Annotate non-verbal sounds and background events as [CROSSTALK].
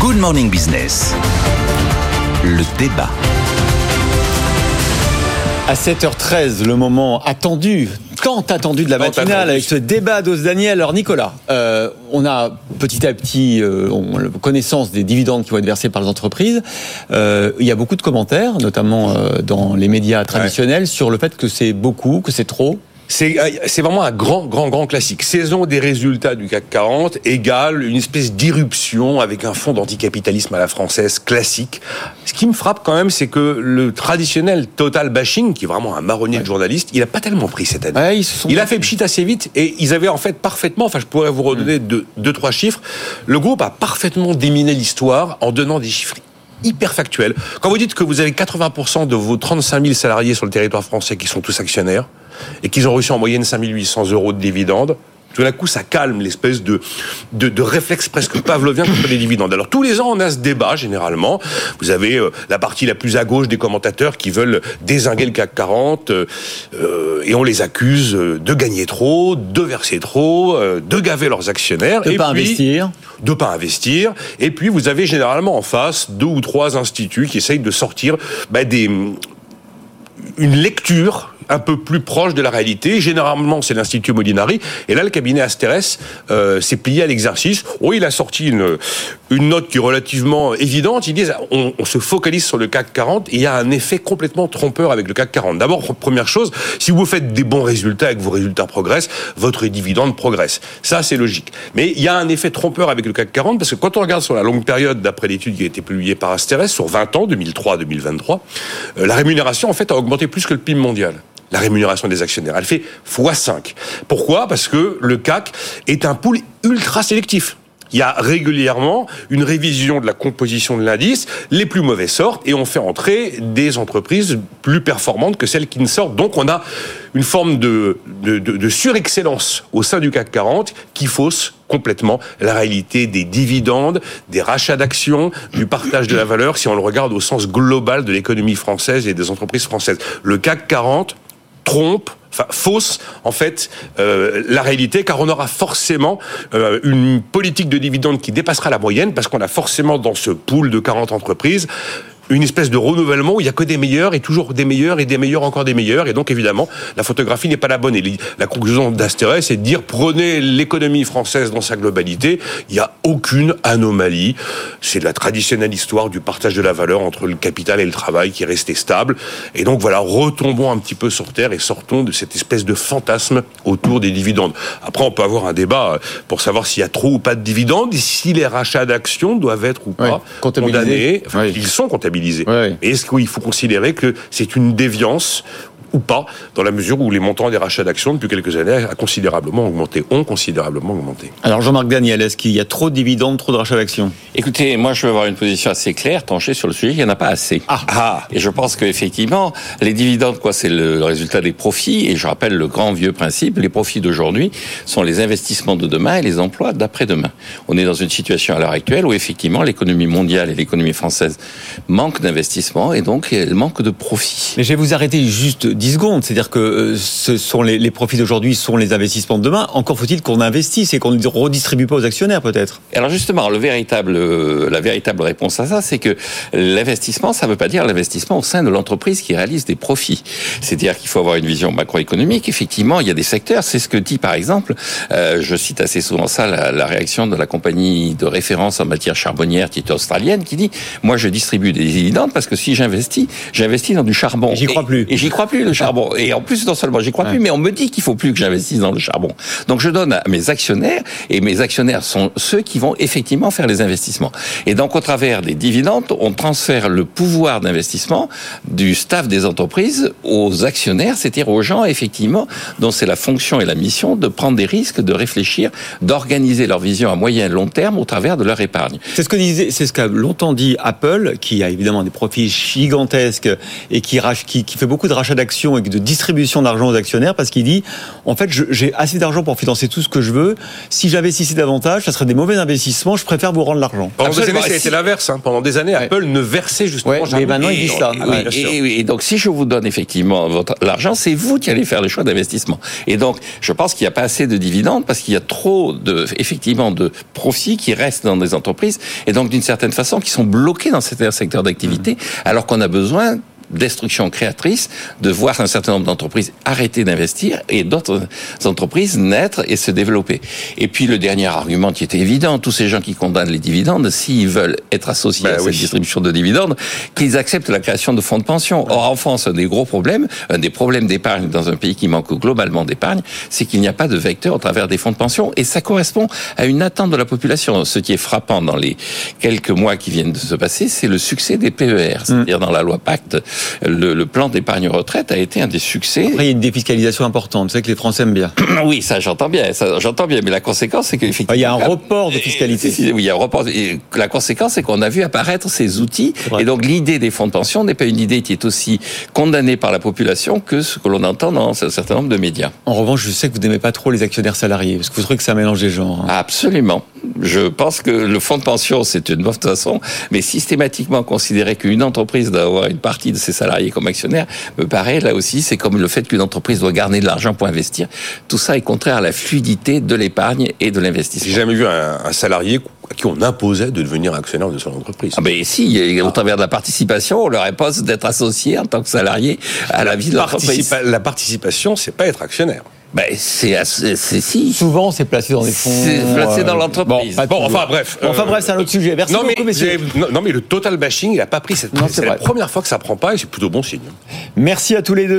Good Morning Business. Le débat. À 7h13, le moment attendu, tant attendu de la matinale, avec ce débat d'Os Daniel. Alors Nicolas, euh, on a petit à petit euh, on, connaissance des dividendes qui vont être versés par les entreprises. Euh, il y a beaucoup de commentaires, notamment euh, dans les médias traditionnels, sur le fait que c'est beaucoup, que c'est trop. Euh, c'est vraiment un grand, grand, grand classique. Saison des résultats du CAC 40 égale une espèce d'irruption avec un fond d'anticapitalisme à la française classique. Ce qui me frappe quand même, c'est que le traditionnel total bashing, qui est vraiment un marronnier de journalistes, il n'a pas tellement pris cette année. il a fait pchit assez vite et ils avaient en fait parfaitement, enfin je pourrais vous redonner mm. deux, deux, trois chiffres, le groupe a parfaitement déminé l'histoire en donnant des chiffres hyper factuels. Quand vous dites que vous avez 80% de vos 35 000 salariés sur le territoire français qui sont tous actionnaires, et qu'ils ont reçu en moyenne 5800 euros de dividendes, tout d'un coup, ça calme l'espèce de, de, réflexe presque pavlovien contre les dividendes. Alors, tous les ans, on a ce débat, généralement. Vous avez euh, la partie la plus à gauche des commentateurs qui veulent désinguer le CAC 40, euh, et on les accuse de gagner trop, de verser trop, euh, de gaver leurs actionnaires. De et pas investir. De pas investir. Et puis, vous avez généralement en face deux ou trois instituts qui essayent de sortir bah, des, une lecture un peu plus proche de la réalité. Généralement, c'est l'Institut Molinari. Et là, le cabinet Asterès euh, s'est plié à l'exercice. Oui, il a sorti une, une note qui est relativement évidente. Ils disent on, on, se focalise sur le CAC 40 et il y a un effet complètement trompeur avec le CAC 40. D'abord, première chose, si vous faites des bons résultats et que vos résultats progressent, votre dividende progresse. Ça, c'est logique. Mais il y a un effet trompeur avec le CAC 40 parce que quand on regarde sur la longue période, d'après l'étude qui a été publiée par Asterès, sur 20 ans, 2003-2023, euh, la rémunération, en fait, a augmenté plus que le PIB mondial la rémunération des actionnaires. Elle fait x5. Pourquoi? Parce que le CAC est un pool ultra sélectif. Il y a régulièrement une révision de la composition de l'indice. Les plus mauvais sortent et on fait entrer des entreprises plus performantes que celles qui ne sortent. Donc on a une forme de, de, de, surexcellence au sein du CAC 40 qui fausse complètement la réalité des dividendes, des rachats d'actions, du partage de la valeur, si on le regarde au sens global de l'économie française et des entreprises françaises. Le CAC 40 trompe enfin fausse en fait euh, la réalité car on aura forcément euh, une politique de dividendes qui dépassera la moyenne parce qu'on a forcément dans ce pool de 40 entreprises une espèce de renouvellement où il y a que des meilleurs et toujours des meilleurs et des meilleurs encore des meilleurs. Et donc, évidemment, la photographie n'est pas la bonne. Et la conclusion d'Astérès, c'est de dire prenez l'économie française dans sa globalité. Il n'y a aucune anomalie. C'est la traditionnelle histoire du partage de la valeur entre le capital et le travail qui est resté stable. Et donc, voilà, retombons un petit peu sur terre et sortons de cette espèce de fantasme autour des dividendes. Après, on peut avoir un débat pour savoir s'il y a trop ou pas de dividendes et si les rachats d'actions doivent être ou pas condamnés. Enfin, Ils sont comptabilisés. Est-ce qu'il faut considérer que c'est une déviance ou pas, dans la mesure où les montants des rachats d'actions depuis quelques années a considérablement augmenté, ont considérablement augmenté. Alors Jean-Marc Daniel, est-ce qu'il y a trop de dividendes, trop de rachats d'actions? Écoutez, moi je veux avoir une position assez claire, tranchée sur le sujet, il n'y en a pas assez. Ah. ah. Et je pense qu'effectivement, les dividendes, quoi, c'est le résultat des profits, et je rappelle le grand vieux principe, les profits d'aujourd'hui sont les investissements de demain et les emplois d'après-demain. On est dans une situation à l'heure actuelle où effectivement l'économie mondiale et l'économie française manquent d'investissement et donc elles manquent de profits. Mais je vais vous arrêter juste 10 secondes. C'est-à-dire que euh, ce sont les, les profits d'aujourd'hui sont les investissements de demain. Encore faut-il qu'on investisse et qu'on ne redistribue pas aux actionnaires, peut-être. Alors justement, le véritable, euh, la véritable réponse à ça, c'est que l'investissement, ça ne veut pas dire l'investissement au sein de l'entreprise qui réalise des profits. C'est-à-dire qu'il faut avoir une vision macroéconomique. Effectivement, il y a des secteurs. C'est ce que dit, par exemple, euh, je cite assez souvent ça, la, la, réaction de la compagnie de référence en matière charbonnière qui est australienne, qui dit, moi, je distribue des dividendes parce que si j'investis, j'investis dans du charbon. J'y crois plus. Et j'y crois plus le charbon. Et en plus, non seulement j'y crois plus, mais on me dit qu'il faut plus que j'investisse dans le charbon. Donc je donne à mes actionnaires, et mes actionnaires sont ceux qui vont effectivement faire les investissements. Et donc au travers des dividendes, on transfère le pouvoir d'investissement du staff des entreprises aux actionnaires, c'est-à-dire aux gens effectivement dont c'est la fonction et la mission de prendre des risques, de réfléchir, d'organiser leur vision à moyen et long terme au travers de leur épargne. C'est ce que disait, c'est ce qu'a longtemps dit Apple, qui a évidemment des profits gigantesques et qui, qui, qui fait beaucoup de rachats d'actions de distribution d'argent aux actionnaires parce qu'il dit en fait j'ai assez d'argent pour financer tout ce que je veux. Si j'investissais davantage, ça serait des mauvais investissements. Je préfère vous rendre l'argent. Pendant des années, l'inverse. Hein. Pendant des années, Apple ne versait justement jamais. Mais maintenant, il dit ça. et, donc, si je vous donne effectivement effectivement votre l'argent, c'est vous qui allez faire les choix d'investissement. Et donc, je pense qu'il n'y a pas assez de dividendes parce qu'il y a trop de effectivement de profits qui restent dans des entreprises et donc d'une certaine façon qui sont bloqués dans certains secteurs d'activité, alors qu'on a besoin destruction créatrice de voir un certain nombre d'entreprises arrêter d'investir et d'autres entreprises naître et se développer. Et puis le dernier argument qui était évident, tous ces gens qui condamnent les dividendes, s'ils veulent être associés ben à cette distribution de dividendes, qu'ils acceptent la création de fonds de pension. Or en France, un des gros problèmes, un des problèmes d'épargne dans un pays qui manque globalement d'épargne, c'est qu'il n'y a pas de vecteur au travers des fonds de pension et ça correspond à une attente de la population. Ce qui est frappant dans les quelques mois qui viennent de se passer, c'est le succès des PER, c'est-à-dire dans la loi Pacte le, plan d'épargne retraite a été un des succès. Après, il y a une défiscalisation importante. C'est que les Français aiment bien. [COUGHS] oui, ça, j'entends bien. Ça, j'entends bien. Mais la conséquence, c'est qu'effectivement. Il y a un report de fiscalité. Oui, il y a un report. Et la conséquence, c'est qu'on a vu apparaître ces outils. Et donc, l'idée des fonds de pension n'est pas une idée qui est aussi condamnée par la population que ce que l'on entend dans un certain nombre de médias. En revanche, je sais que vous n'aimez pas trop les actionnaires salariés, parce que vous trouvez que ça mélange les genres. Hein. Absolument. Je pense que le fonds de pension, c'est une bonne façon, mais systématiquement considérer qu'une entreprise doit avoir une partie de ses salariés comme actionnaires, me paraît, là aussi, c'est comme le fait qu'une entreprise doit garder de l'argent pour investir. Tout ça est contraire à la fluidité de l'épargne et de l'investissement. J'ai jamais vu un, salarié à qui on imposait de devenir actionnaire de son entreprise. Ah ben si, au travers de la participation, on leur impose d'être associé en tant que salarié à la, vie de l'entreprise. la participation, c'est pas être actionnaire. Ben, c'est si. Souvent, c'est placé dans des fonds. C'est placé dans euh, l'entreprise. Bon, enfin bref. enfin bref, c'est un autre sujet. Merci non, beaucoup, mais, Non, mais le total bashing, il n'a pas pris cette. C'est la première fois que ça prend pas et c'est plutôt bon signe. Merci à tous les deux.